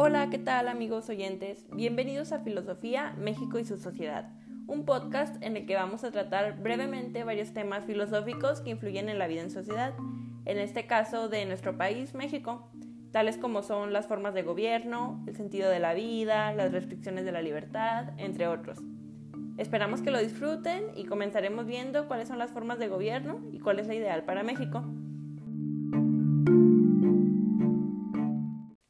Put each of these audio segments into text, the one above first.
Hola, ¿qué tal amigos oyentes? Bienvenidos a Filosofía, México y su sociedad, un podcast en el que vamos a tratar brevemente varios temas filosóficos que influyen en la vida en sociedad, en este caso de nuestro país, México, tales como son las formas de gobierno, el sentido de la vida, las restricciones de la libertad, entre otros. Esperamos que lo disfruten y comenzaremos viendo cuáles son las formas de gobierno y cuál es la ideal para México.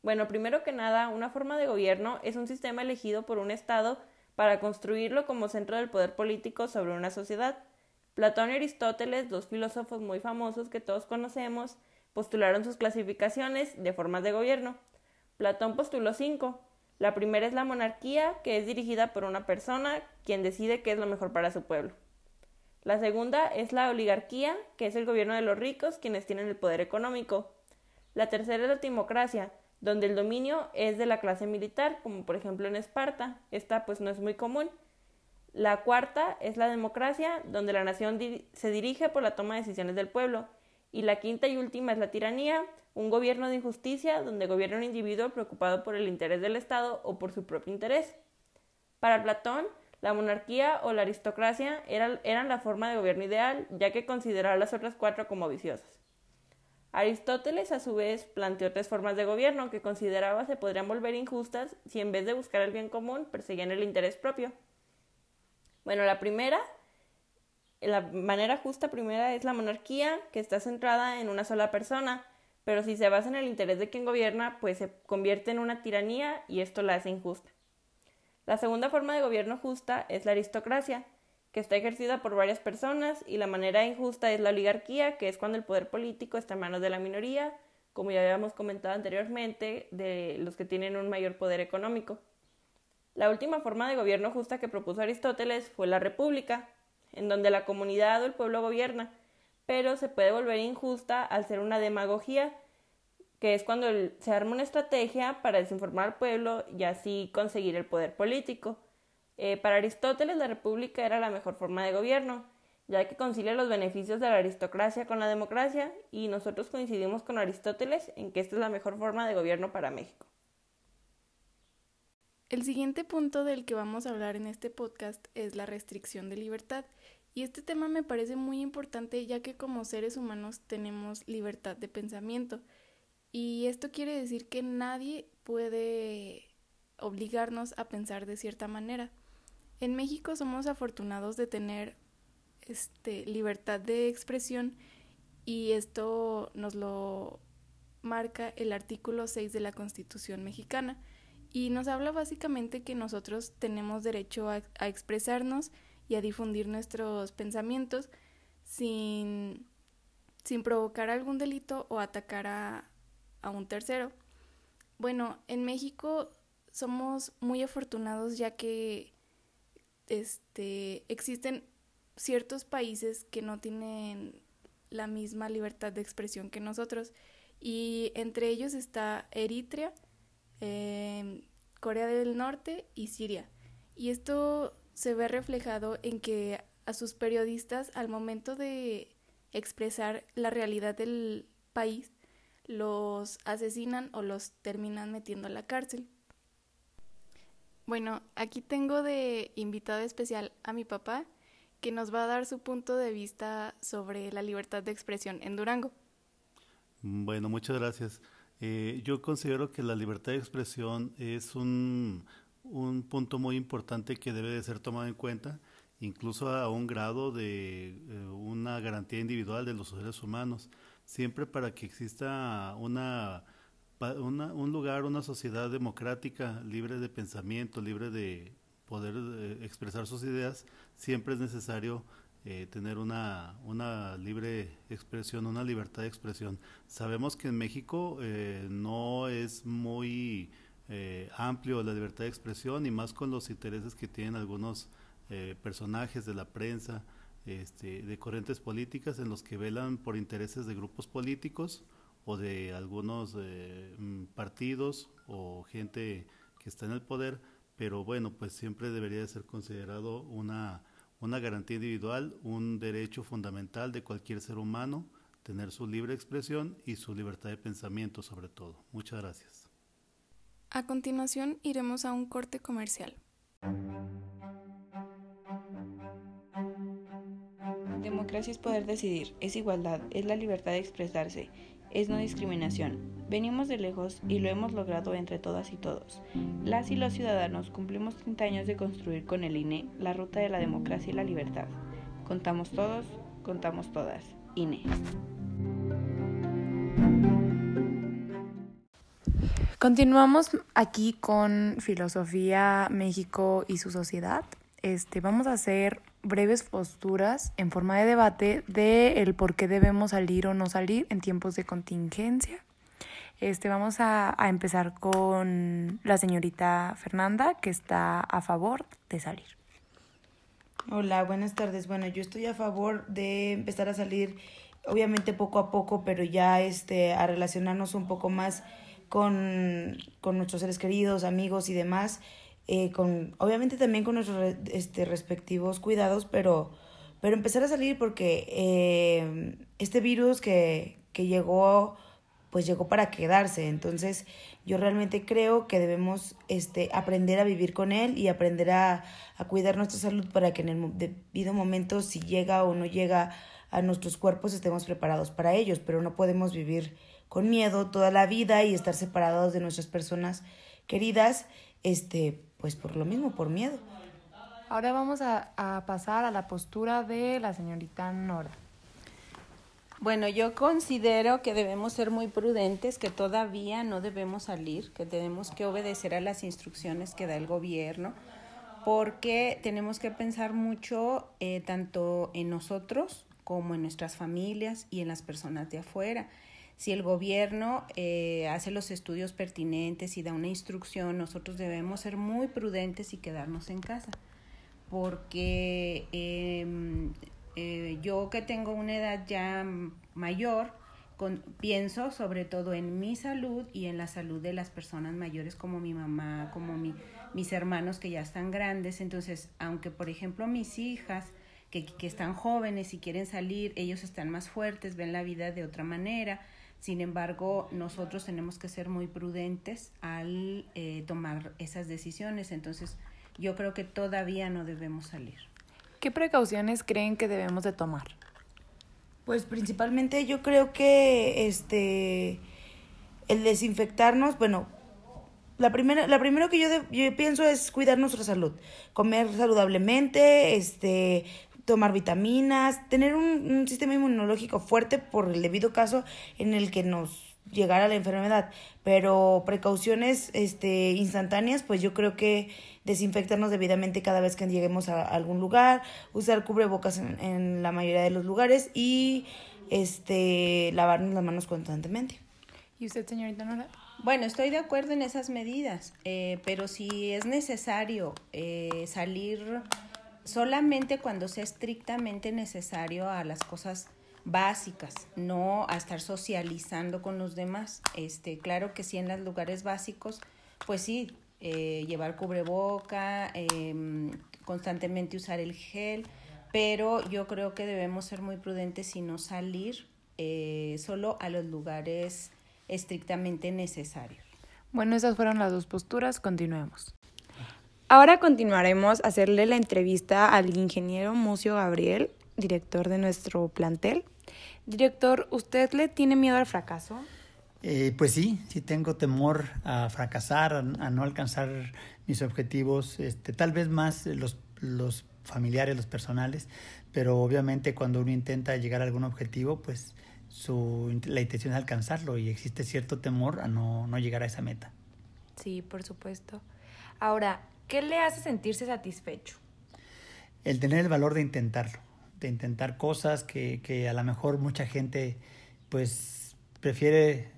Bueno, primero que nada, una forma de gobierno es un sistema elegido por un Estado para construirlo como centro del poder político sobre una sociedad. Platón y Aristóteles, dos filósofos muy famosos que todos conocemos, postularon sus clasificaciones de formas de gobierno. Platón postuló cinco. La primera es la monarquía, que es dirigida por una persona, quien decide qué es lo mejor para su pueblo. La segunda es la oligarquía, que es el gobierno de los ricos, quienes tienen el poder económico. La tercera es la timocracia, donde el dominio es de la clase militar, como por ejemplo en Esparta. Esta pues no es muy común. La cuarta es la democracia, donde la nación se dirige por la toma de decisiones del pueblo. Y la quinta y última es la tiranía, un gobierno de injusticia donde gobierna un individuo preocupado por el interés del Estado o por su propio interés. Para Platón, la monarquía o la aristocracia eran la forma de gobierno ideal, ya que consideraba las otras cuatro como viciosas. Aristóteles, a su vez, planteó tres formas de gobierno que consideraba se podrían volver injustas si en vez de buscar el bien común perseguían el interés propio. Bueno, la primera, la manera justa primera es la monarquía, que está centrada en una sola persona, pero si se basa en el interés de quien gobierna, pues se convierte en una tiranía y esto la hace injusta. La segunda forma de gobierno justa es la aristocracia, que está ejercida por varias personas, y la manera injusta es la oligarquía, que es cuando el poder político está en manos de la minoría, como ya habíamos comentado anteriormente, de los que tienen un mayor poder económico. La última forma de gobierno justa que propuso Aristóteles fue la república, en donde la comunidad o el pueblo gobierna, pero se puede volver injusta al ser una demagogía, que es cuando se arma una estrategia para desinformar al pueblo y así conseguir el poder político. Eh, para Aristóteles la república era la mejor forma de gobierno, ya que concilia los beneficios de la aristocracia con la democracia y nosotros coincidimos con Aristóteles en que esta es la mejor forma de gobierno para México. El siguiente punto del que vamos a hablar en este podcast es la restricción de libertad. Y este tema me parece muy importante ya que como seres humanos tenemos libertad de pensamiento. Y esto quiere decir que nadie puede obligarnos a pensar de cierta manera. En México somos afortunados de tener este, libertad de expresión y esto nos lo marca el artículo 6 de la Constitución mexicana y nos habla básicamente que nosotros tenemos derecho a, a expresarnos y a difundir nuestros pensamientos sin, sin provocar algún delito o atacar a, a un tercero. Bueno, en México somos muy afortunados ya que este, existen ciertos países que no tienen la misma libertad de expresión que nosotros y entre ellos está Eritrea, em, Corea del Norte y Siria. Y esto se ve reflejado en que a sus periodistas al momento de expresar la realidad del país los asesinan o los terminan metiendo a la cárcel. Bueno, aquí tengo de invitado especial a mi papá, que nos va a dar su punto de vista sobre la libertad de expresión en Durango. Bueno, muchas gracias. Eh, yo considero que la libertad de expresión es un, un, punto muy importante que debe de ser tomado en cuenta, incluso a un grado de eh, una garantía individual de los seres humanos, siempre para que exista una un lugar, una sociedad democrática, libre de pensamiento, libre de poder eh, expresar sus ideas, siempre es necesario eh, tener una, una libre expresión, una libertad de expresión. Sabemos que en México eh, no es muy amplio la libertad de expresión y más con los intereses que tienen algunos personajes de la prensa, este, de corrientes políticas en los que velan por intereses de grupos políticos o de algunos eh, mm, partidos o gente que está en el poder, pero bueno, pues siempre debería de ser considerado una, una garantía individual, un derecho fundamental de cualquier ser humano tener su libre expresión y su libertad de pensamiento sobre todo. Muchas gracias. A continuación iremos a un corte comercial. Democracia es poder decidir, es igualdad, es la libertad de expresarse, es no discriminación. Venimos de lejos y lo hemos logrado entre todas y todos. Las y los ciudadanos cumplimos 30 años de construir con el INE la ruta de la democracia y la libertad. Contamos todos, contamos todas. INE. Continuamos aquí con Filosofía México y su sociedad. Este, vamos a hacer breves posturas en forma de debate de el por qué debemos salir o no salir en tiempos de contingencia. Este, vamos a, a empezar con la señorita Fernanda, que está a favor de salir. Hola, buenas tardes. Bueno, yo estoy a favor de empezar a salir, obviamente poco a poco, pero ya este, a relacionarnos un poco más con, con nuestros seres queridos, amigos y demás, eh, con, obviamente también con nuestros este, respectivos cuidados, pero, pero empezar a salir porque eh, este virus que, que llegó, pues llegó para quedarse. Entonces yo realmente creo que debemos este, aprender a vivir con él y aprender a, a cuidar nuestra salud para que en el debido momento, si llega o no llega a nuestros cuerpos, estemos preparados para ellos, pero no podemos vivir con miedo toda la vida y estar separados de nuestras personas queridas, este, pues por lo mismo, por miedo. Ahora vamos a, a pasar a la postura de la señorita Nora. Bueno, yo considero que debemos ser muy prudentes, que todavía no debemos salir, que tenemos que obedecer a las instrucciones que da el gobierno, porque tenemos que pensar mucho eh, tanto en nosotros como en nuestras familias y en las personas de afuera si el gobierno eh, hace los estudios pertinentes y da una instrucción, nosotros debemos ser muy prudentes y quedarnos en casa. Porque eh, eh, yo que tengo una edad ya mayor, con, pienso sobre todo en mi salud y en la salud de las personas mayores como mi mamá, como mi, mis hermanos que ya están grandes. Entonces, aunque por ejemplo mis hijas que, que están jóvenes y quieren salir, ellos están más fuertes, ven la vida de otra manera sin embargo, nosotros tenemos que ser muy prudentes al eh, tomar esas decisiones. Entonces, yo creo que todavía no debemos salir. ¿Qué precauciones creen que debemos de tomar? Pues principalmente yo creo que este el desinfectarnos, bueno, la primera, la primero que yo, yo pienso es cuidar nuestra salud, comer saludablemente, este, tomar vitaminas, tener un, sistema inmunológico fuerte por el debido caso en el que nos llegara la enfermedad, pero precauciones este, instantáneas, pues yo creo que desinfectarnos debidamente cada vez que lleguemos a algún lugar, usar cubrebocas en, en la mayoría de los lugares y este, lavarnos las manos constantemente. ¿Y usted, señorita Nora? Bueno, estoy de acuerdo en esas medidas, eh, pero si es necesario eh, salir solamente cuando sea estrictamente necesario a las cosas básicas, no a estar socializando con los demás. Este, claro que sí en los lugares básicos, pues sí, eh, llevar cubreboca, eh, constantemente usar el gel, pero yo creo que debemos ser muy prudentes y no salir eh, solo a los lugares estrictamente necesarios. Bueno, esas fueron las dos posturas, continuemos. Ahora continuaremos a hacerle la entrevista al ingeniero Mucio Gabriel, director de nuestro plantel. Director, ¿usted le tiene miedo al fracaso? Eh, pues sí, sí tengo temor a fracasar, a, a no alcanzar mis objetivos, este, tal vez más los, los familiares, los personales, pero obviamente cuando uno intenta llegar a algún objetivo, pues su, la intención es alcanzarlo y existe cierto temor a no, no llegar a esa meta. Sí, por supuesto. Ahora, ¿Qué le hace sentirse satisfecho? El tener el valor de intentarlo, de intentar cosas que, que a lo mejor mucha gente pues prefiere,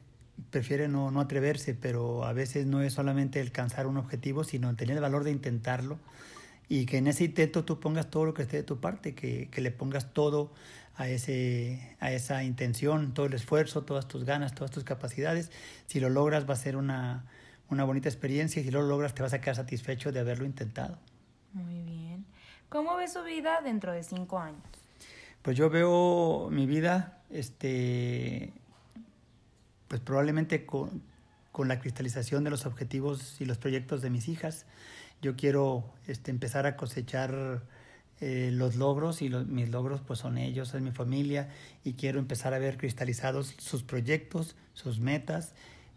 prefiere no, no atreverse, pero a veces no es solamente alcanzar un objetivo, sino tener el valor de intentarlo y que en ese intento tú pongas todo lo que esté de tu parte, que, que le pongas todo a, ese, a esa intención, todo el esfuerzo, todas tus ganas, todas tus capacidades. Si lo logras va a ser una, una bonita experiencia y si lo logras te vas a quedar satisfecho de haberlo intentado. Muy bien. ¿Cómo ve su vida dentro de cinco años? Pues yo veo mi vida este, pues probablemente con, con la cristalización de los objetivos y los proyectos de mis hijas, yo quiero este, empezar a cosechar eh, los logros y los, mis logros pues son ellos, es mi familia y quiero empezar a ver cristalizados sus proyectos, sus metas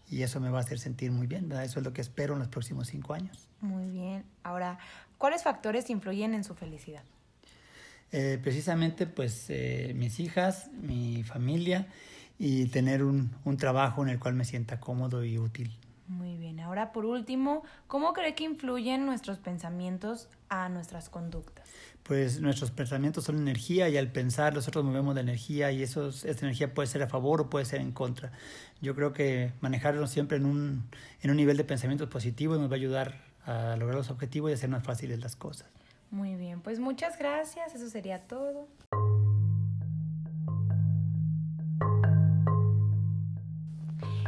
y eso me va a hacer sentir muy bien, ¿verdad? Eso es lo que espero en los próximos cinco años. Muy bien. Ahora, ¿cuáles factores influyen en su felicidad? Eh, precisamente pues eh, mis hijas, mi familia y tener un, un trabajo en el cual me sienta cómodo y útil. Ahora, por último, ¿cómo cree que influyen nuestros pensamientos a nuestras conductas? Pues nuestros pensamientos son energía y al pensar nosotros movemos la energía y eso, esa energía puede ser a favor o puede ser en contra. Yo creo que manejarlo siempre en un, en un nivel de pensamiento positivo nos va a ayudar a lograr los objetivos y hacer más fáciles las cosas. Muy bien, pues muchas gracias, eso sería todo.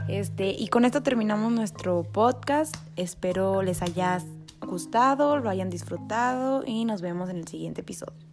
Este, y con esto terminamos nuestro podcast. Espero les haya gustado, lo hayan disfrutado y nos vemos en el siguiente episodio.